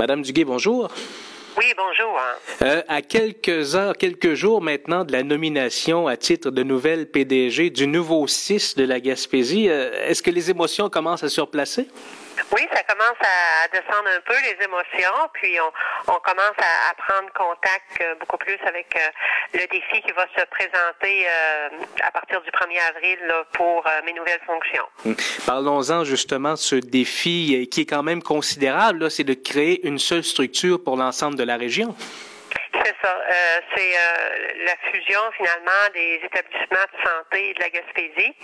Madame Duguay, bonjour. Oui, bonjour. Euh, à quelques heures, quelques jours maintenant de la nomination à titre de nouvelle PDG du nouveau 6 de la Gaspésie, euh, est-ce que les émotions commencent à surplacer? Oui, ça commence à descendre un peu les émotions, puis on, commence à, prendre contact euh, beaucoup plus avec le défi qui va se présenter à partir du 1er avril pour mes nouvelles fonctions. Hum. Parlons-en justement de ce défi qui est quand même considérable, c'est de créer une seule structure pour l'ensemble de la région. C'est ça. Euh, c'est euh, la fusion finalement des établissements de santé de la Gaspésie.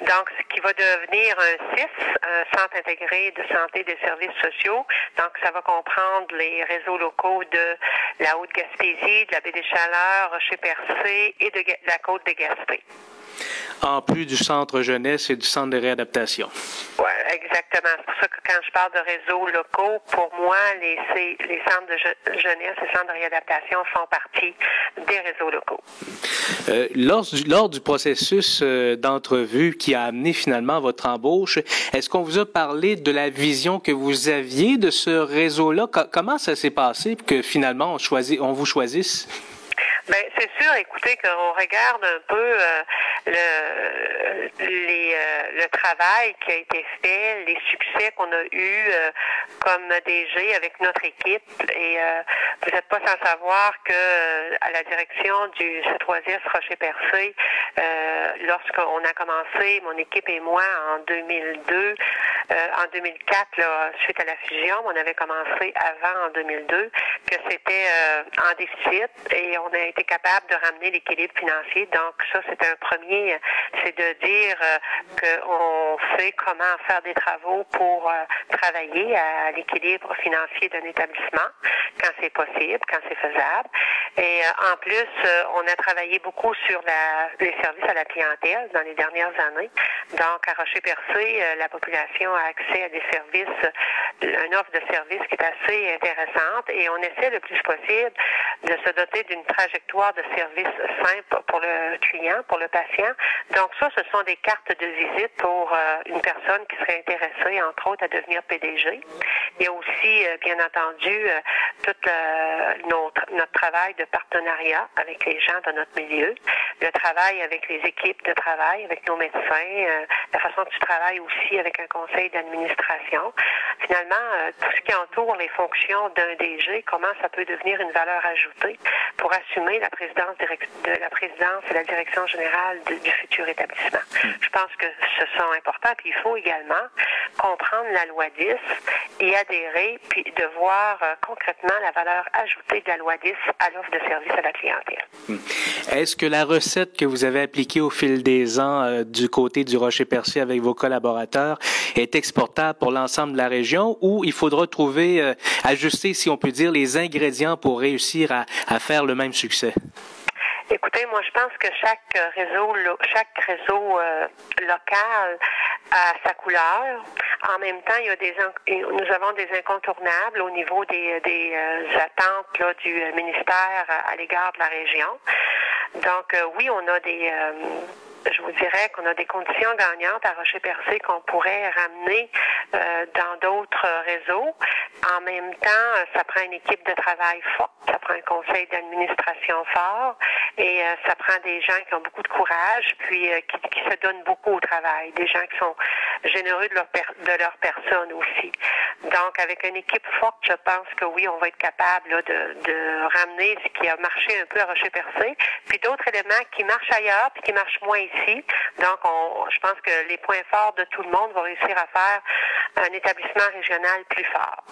Donc, ce qui va devenir un CIS, un centre intégré de santé et des services sociaux. Donc, ça va comprendre les réseaux locaux de la Haute-Gaspésie, de la baie des Chaleurs, Rocher-Percé et de la côte de Gaspé en plus du centre jeunesse et du centre de réadaptation. Exactement. C'est pour ça que quand je parle de réseaux locaux, pour moi, les, les centres de jeunesse et centres de réadaptation font partie des réseaux locaux. Euh, lors, du, lors du processus euh, d'entrevue qui a amené finalement votre embauche, est-ce qu'on vous a parlé de la vision que vous aviez de ce réseau-là? comment ça s'est passé que finalement on, choisit, on vous choisisse? Bien, c'est sûr, écoutez, qu'on regarde un peu euh, le, les, le travail qui a été fait, les succès qu'on a eus euh, comme DG avec notre équipe. Et vous n'êtes pas sans savoir que à la direction du C3S Rocher-Percé, lorsqu'on a commencé, mon équipe et moi, en 2002, en 2004, là, suite à la fusion, on avait commencé avant en 2002, que c'était en déficit et on a été capable de ramener l'équilibre financier. Donc ça, c'est un premier, c'est de dire euh, qu'on sait comment faire des travaux pour euh, travailler à l'équilibre financier d'un établissement quand c'est possible, quand c'est faisable. Et euh, en plus, on a travaillé beaucoup sur la, les services à la clientèle dans les dernières années. Donc, à Rocher-Percé, la population a accès à des services, une offre de services qui est assez intéressante et on essaie le plus possible de se doter d'une trajectoire de services simples pour le client, pour le patient. Donc ça, ce sont des cartes de visite pour euh, une personne qui serait intéressée, entre autres, à devenir PDG. Il y a aussi, euh, bien entendu, euh, tout notre, notre travail de partenariat avec les gens de notre milieu, le travail avec les équipes de travail, avec nos médecins, la façon que tu travailles aussi avec un conseil d'administration. Finalement, tout ce qui entoure les fonctions d'un DG, comment ça peut devenir une valeur ajoutée pour assumer la présidence de la présidence et la direction générale du futur établissement. Hmm. Je pense que ce sont importants. Puis il faut également comprendre la loi 10 et adhérer, puis de voir euh, concrètement la valeur ajoutée de la loi 10 à l'offre de service à la clientèle. Hmm. Est-ce que la recette que vous avez appliquée au fil des ans euh, du côté du Rocher-Percé avec vos collaborateurs est exportable pour l'ensemble de la région ou il faudra trouver, euh, ajuster, si on peut dire, les ingrédients pour réussir à, faire le même succès? Écoutez, moi, je pense que chaque réseau, chaque réseau euh, local a sa couleur. En même temps, il y a des, nous avons des incontournables au niveau des, euh, attentes du ministère à l'égard de la région. Donc, oui, on a des je vous dirais qu'on a des conditions gagnantes à Rocher-Percé qu'on pourrait ramener euh, dans d'autres réseaux. En même temps, ça prend une équipe de travail forte, ça prend un conseil d'administration fort et euh, ça prend des gens qui ont beaucoup de courage, puis euh, qui, qui, se donnent beaucoup au travail, des gens qui sont généreux de leur, de leur personne aussi. Donc, avec une équipe forte, je pense que oui, on va être capable là, de, de ramener ce qui a marché un peu à Rocher-Percé, puis d'autres éléments qui marchent ailleurs, puis qui marchent moins ici donc, je pense que les points forts de tout le monde vont réussir à faire un établissement régional plus fort.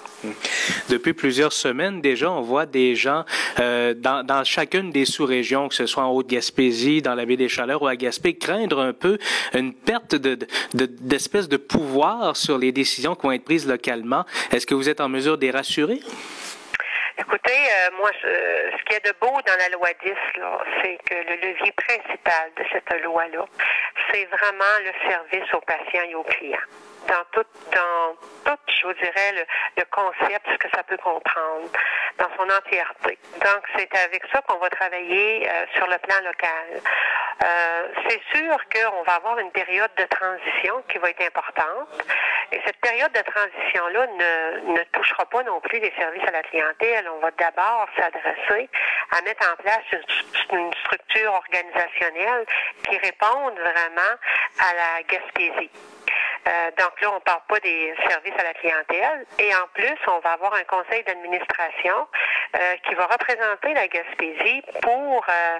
Depuis plusieurs semaines déjà, on voit des gens euh, dans, chacune des sous-régions, que ce soit en Haute-Gaspésie, dans la baie des Chaleurs ou à Gaspé, craindre un peu une perte d'espèce de, de pouvoir sur les décisions qui vont être prises localement. Est-ce que vous êtes en mesure de les rassurer? Écoutez, euh, moi, ce qui est de beau dans la loi 10, c'est que le levier principal de cette loi-là, c'est vraiment le service aux patients et aux clients. Dans, tout, dans je vous dirais, le, concept, ce que ça peut comprendre dans son entièreté. Donc, c'est avec ça qu'on va travailler euh, sur le plan local. Euh, c'est sûr qu'on va avoir une période de transition qui va être importante. Et cette période de transition-là ne, ne touchera pas non plus les services à la clientèle. On va d'abord s'adresser à mettre en place une, une structure organisationnelle qui réponde vraiment à la Gaspésie. Euh, donc là, on ne parle pas des services à la clientèle. Et en plus, on va avoir un conseil d'administration euh, qui va représenter la Gaspésie pour, euh,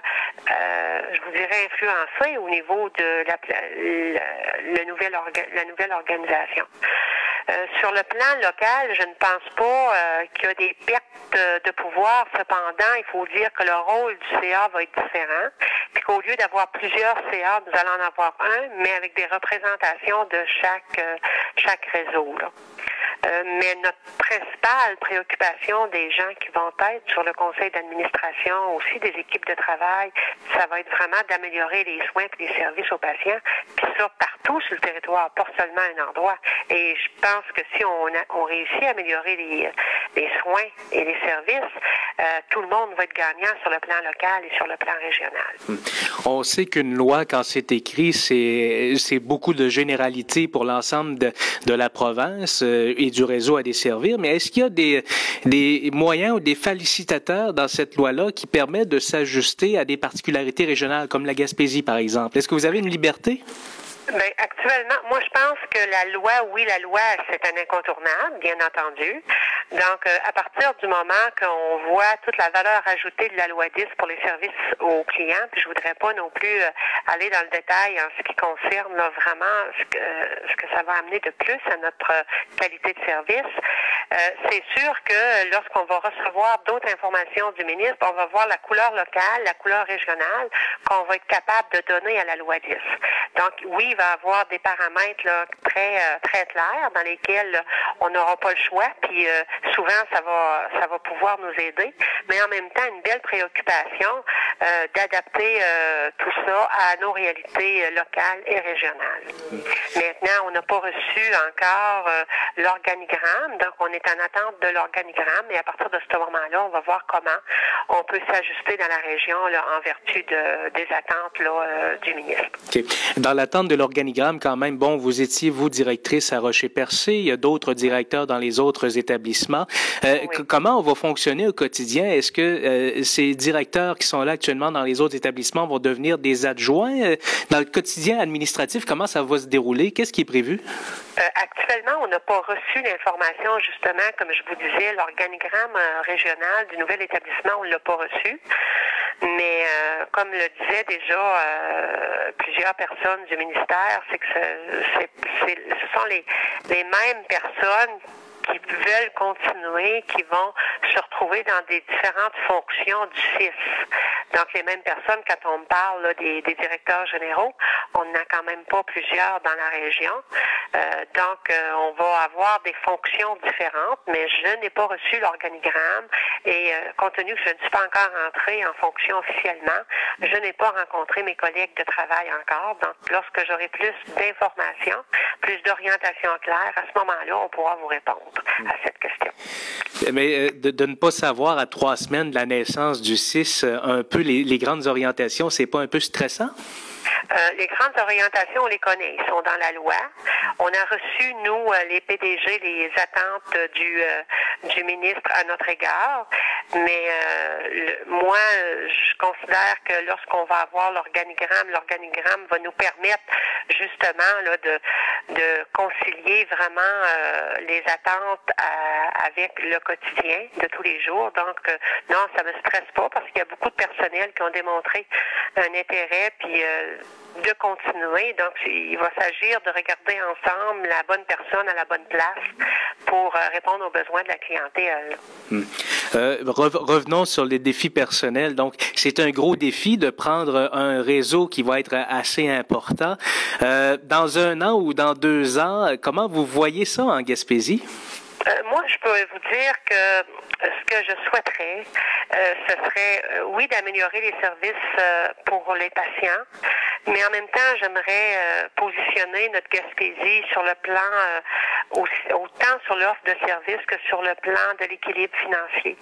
euh je vous dirais, influencer au niveau de la, orga, la nouvelle organisation. Euh, sur le plan local, je ne pense pas euh, qu'il y a des pertes de, pouvoir. Cependant, il faut dire que le rôle du CA va être différent, puis qu'au lieu d'avoir plusieurs CA, nous allons en avoir un, mais avec des représentations de chaque euh, chaque réseau. Là. Euh, mais notre principale préoccupation des gens qui vont être sur le conseil d'administration, aussi des équipes de travail, ça va être vraiment d'améliorer les soins et les services aux patients, puis ça partout sur le territoire, pas seulement un endroit. Et je pense que si on, a, on réussit à améliorer les, les soins et les services, euh, tout le monde va être gagnant sur le plan local et sur le plan régional. Hmm. On sait qu'une loi, quand c'est écrit, c'est beaucoup de généralité pour l'ensemble de, de la province euh, et du réseau à desservir, mais est-ce qu'il y a des, des moyens ou des facilitateurs dans cette loi-là qui permettent de s'ajuster à des particularités régionales, comme la Gaspésie, par exemple? Est-ce que vous avez une liberté? Bien, actuellement, moi, je pense que la loi, oui, la loi, c'est un incontournable, bien entendu. Donc, euh, à partir du moment qu'on voit toute la valeur ajoutée de la loi 10 pour les services aux clients, puis je voudrais pas non plus euh, aller dans le détail en ce qui concerne là, vraiment ce que, ce que ça va amener de plus à notre qualité de service. Euh, c'est sûr que lorsqu'on va recevoir d'autres informations du ministre, on va voir la couleur locale, la couleur régionale qu'on va être capable de donner à la loi 10. Donc, oui, il va y avoir des paramètres là, très euh, très clairs dans lesquels là, on n'aura pas le choix, puis euh, souvent ça va ça va pouvoir nous aider, mais en même temps une belle préoccupation euh, d'adapter euh, tout ça à nos réalités locales et régionales. Maintenant, on n'a pas reçu encore l'organigramme, donc on est en attente de l'organigramme et à partir de ce moment-là, on va voir comment on peut s'ajuster dans la région là, en vertu de, des attentes là, du ministre. Dans l'attente de l'organigramme, quand même, bon, vous étiez, vous, directrice à Rocher-Percé, il y a d'autres directeurs dans les autres établissements. Euh, oui. Comment on va fonctionner au quotidien? Est-ce que euh, ces directeurs qui sont là actuellement dans les autres établissements vont devenir des adjoints? Euh, dans le quotidien administratif, comment ça va se dérouler? Qu'est-ce qui est prévu? Euh, actuellement, on n'a pas reçu l'information, justement, comme je vous disais, l'organigramme régional du nouvel établissement, on ne l'a pas reçu. Mais euh, comme le disaient déjà euh, plusieurs personnes du ministère, c'est que c'est, c'est, ce sont les, les mêmes personnes qui veulent continuer, qui vont se retrouver dans des différentes fonctions du CIS. Donc, les mêmes personnes, quand on parle là, des, des, directeurs généraux, on n'a quand même pas plusieurs dans la région. Euh, donc, euh, on va avoir des fonctions différentes, mais je n'ai pas reçu l'organigramme et euh, compte tenu que je ne suis pas encore entrée en fonction officiellement, je n'ai pas rencontré mes collègues de travail encore. Donc, lorsque j'aurai plus d'informations, plus d'orientation claire, à ce moment-là, on pourra vous répondre à cette question. Mais de, de, ne pas savoir à trois semaines de la naissance du 6 un peu les, les grandes orientations, c'est pas un peu stressant? Euh, les grandes orientations, on les connaît, ils sont dans la loi. On a reçu, nous, euh, les PDG, les attentes du, euh, du ministre à notre égard, mais le, moi, je considère que lorsqu'on va avoir l'organigramme, l'organigramme va nous permettre justement là, de, de concilier vraiment les attentes à, avec le quotidien de tous les jours. Donc, non, ça me stresse pas parce qu'il y a beaucoup de personnel qui ont démontré un intérêt, puis de continuer. Donc, il va s'agir de regarder ensemble la bonne personne à la bonne place pour euh, répondre aux besoins de la clientèle. Hum. Euh, revenons sur les défis personnels. Donc, c'est un gros défi de prendre un réseau qui va être assez important. Euh, dans un an ou dans deux ans, comment vous voyez ça en Gaspésie? Euh, peux vous dire que ce que je souhaiterais, ce serait, oui, d'améliorer les services pour les patients, mais en même temps, j'aimerais positionner notre Gaspésie sur le plan autant sur l'offre de services que sur le plan de l'équilibre financier.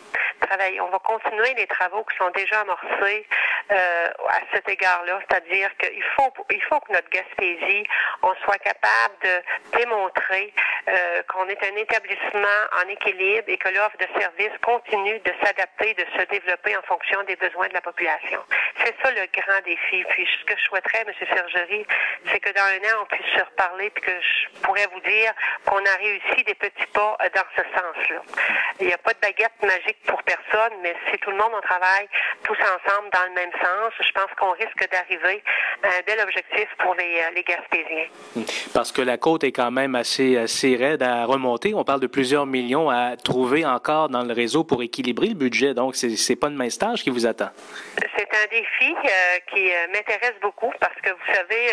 On va continuer les travaux qui sont déjà amorcés euh, à cet égard-là, c'est-à-dire qu'il faut, il faut que notre Gaspésie, on soit capable de démontrer euh, qu'on est un établissement en équilibre et que l'offre de services continue de s'adapter, de se développer en fonction des besoins de la population. C'est ça le grand défi. Puis ce que je souhaiterais, M. Sergerie, c'est que dans un an, on puisse se reparler puis que je pourrais vous dire qu'on a réussi des petits pas euh, dans ce sens-là. Il n'y a pas de baguette magique pour personne, mais si tout le monde on travaille tous ensemble dans le même sens, je pense qu'on risque d'arriver à un bel objectif pour les, euh, les Gaspésiens. Parce que la côte est quand même assez, assez raide à remonter. On parle de plusieurs millions à trouver encore dans le réseau pour équilibrer le budget. Donc, c'est n'est pas de main stage qui vous attend. C'est un défi euh, qui m'intéresse beaucoup parce que vous savez,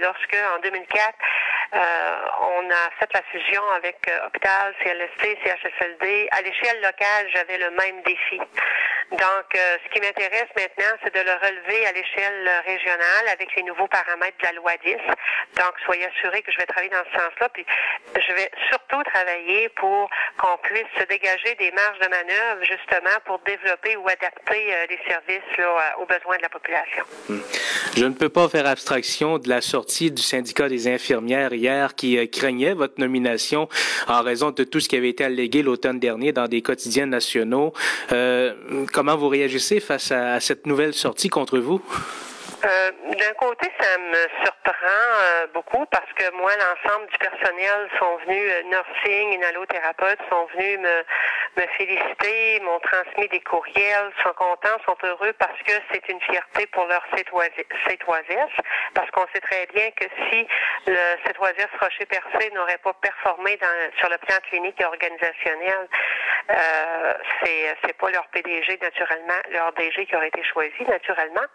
lorsque en 2004, on a fait la fusion avec euh, Hôpital, CLST, CHSLD. À l'échelle locale, j'avais le même défi. Donc, euh, ce qui m'intéresse maintenant, c'est de le relever à l'échelle régionale avec les nouveaux paramètres de la loi 10. Donc, soyez assurés que je vais travailler dans ce sens-là. Puis, je vais surtout travailler pour qu'on puisse se dégager des marges de manœuvre, justement, pour développer ou adapter euh, les services là, aux besoins de la population. Hmm. Je ne peux pas faire abstraction de la sortie du syndicat des infirmières qui craignait votre nomination en raison de tout ce qui avait été allégué l'automne dernier dans des quotidiens nationaux. Euh, comment vous réagissez face à, cette nouvelle sortie contre vous? Euh, d'un côté, ça me surprend euh, beaucoup parce que moi, l'ensemble du personnel sont venus, euh, nursing, inhalothérapeutes, sont venus me, me féliciter, m'ont transmis des courriels, sont contents, sont heureux parce que c'est une fierté pour leur C3S, parce qu'on sait très bien que si le C3S Rocher-Percé n'aurait pas performé dans, sur le plan clinique et organisationnel, euh, c'est c'est pas leur PDG naturellement, leur DG qui aurait été choisi naturellement.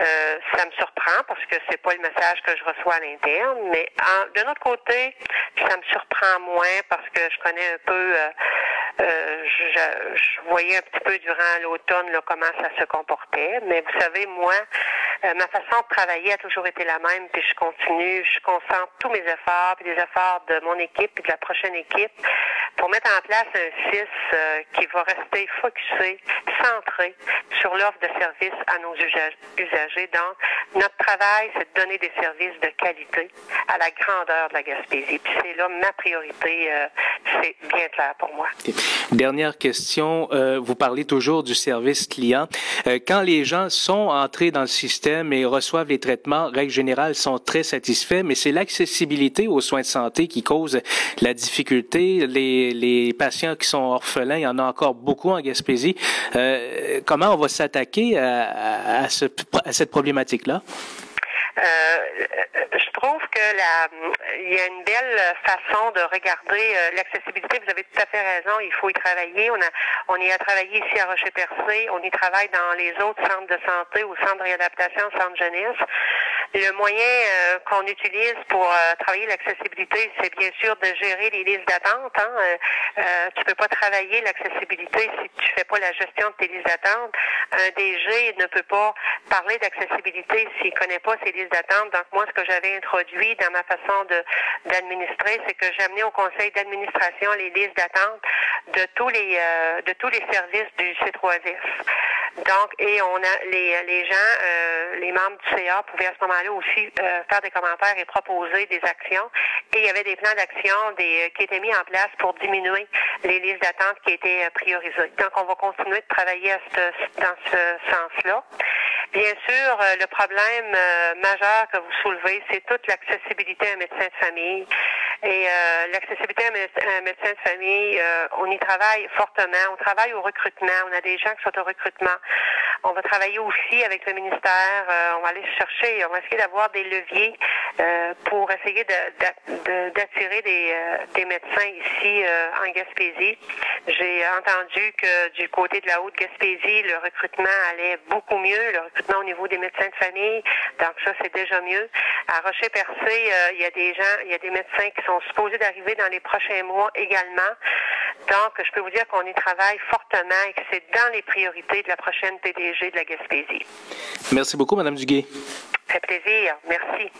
Euh, ça me surprend parce que c'est pas le message que je reçois à l'interne, mais d'un autre côté, ça me surprend moins parce que je connais un peu euh, euh, je, je, voyais un petit peu durant l'automne comment ça se comportait, mais vous savez, moi, euh, ma façon de travailler a toujours été la même, puis je continue, je concentre tous mes efforts, puis les efforts de mon équipe, puis de la prochaine équipe, pour mettre en place un CIS euh, qui va rester focusé, centré sur l'offre de services à nos usagers. Donc, notre travail, c'est de donner des services de qualité à la grandeur de la Gaspésie. Puis c'est là ma priorité, c'est bien clair pour moi. Dernière question, euh, vous parlez toujours du service client. Euh, quand les gens sont entrés dans le système et reçoivent les traitements, règle générale, sont très satisfaits, mais c'est l'accessibilité aux soins de santé qui cause la difficulté. Les, les patients qui sont orphelins, il y en a encore beaucoup en Gaspésie. Euh, comment on va s'attaquer à, à, ce, à cette problématique-là? Euh, je trouve que la, il y a une belle façon de regarder euh, l'accessibilité. Vous avez tout à fait raison. Il faut y travailler. On a, on y a travaillé ici à Rocher-Percé. On y travaille dans les autres centres de santé, au centre de réadaptation, au centre jeunesse. Le moyen euh, qu'on utilise pour euh, travailler l'accessibilité, c'est bien sûr de gérer les listes d'attente. Hein. Euh, tu peux pas travailler l'accessibilité si tu fais pas la gestion de tes listes d'attente. Un DG ne peut pas parler d'accessibilité s'il connaît pas ses listes d'attente. Donc moi, ce que j'avais introduit dans ma façon de d'administrer, c'est que j'ai amené au conseil d'administration les listes d'attente de tous les de tous les services du C3S. Donc, et on a les, les gens, euh, les membres du CA pouvaient à ce moment-là aussi euh, faire des commentaires et proposer des actions. Et il y avait des plans d'action des, qui étaient mis en place pour diminuer les listes d'attente qui étaient priorisées. Donc, on va continuer de travailler à ce, dans ce sens-là. Bien sûr, euh, le problème majeur que vous soulevez, c'est toute l'accessibilité à un médecin de famille. Et euh, l'accessibilité à un médecin de famille, euh, on y travaille fortement. On travaille au recrutement. On a des gens qui sont au recrutement. On va travailler aussi avec le ministère. Euh, on va aller chercher, on va essayer d'avoir des leviers pour essayer d'attirer des, des, médecins ici en Gaspésie. J'ai entendu que du côté de la Haute-Gaspésie, le recrutement allait beaucoup mieux, le recrutement au niveau des médecins de famille. Donc ça, c'est déjà mieux. À Rocher-Percé, il y a des gens, il y a des médecins qui sont supposés d'arriver dans les prochains mois également. Donc, je peux vous dire qu'on y travaille fortement et que c'est dans les priorités de la prochaine PDG de la Gaspésie. Merci beaucoup, Madame Duguay. Ça fait plaisir. Merci.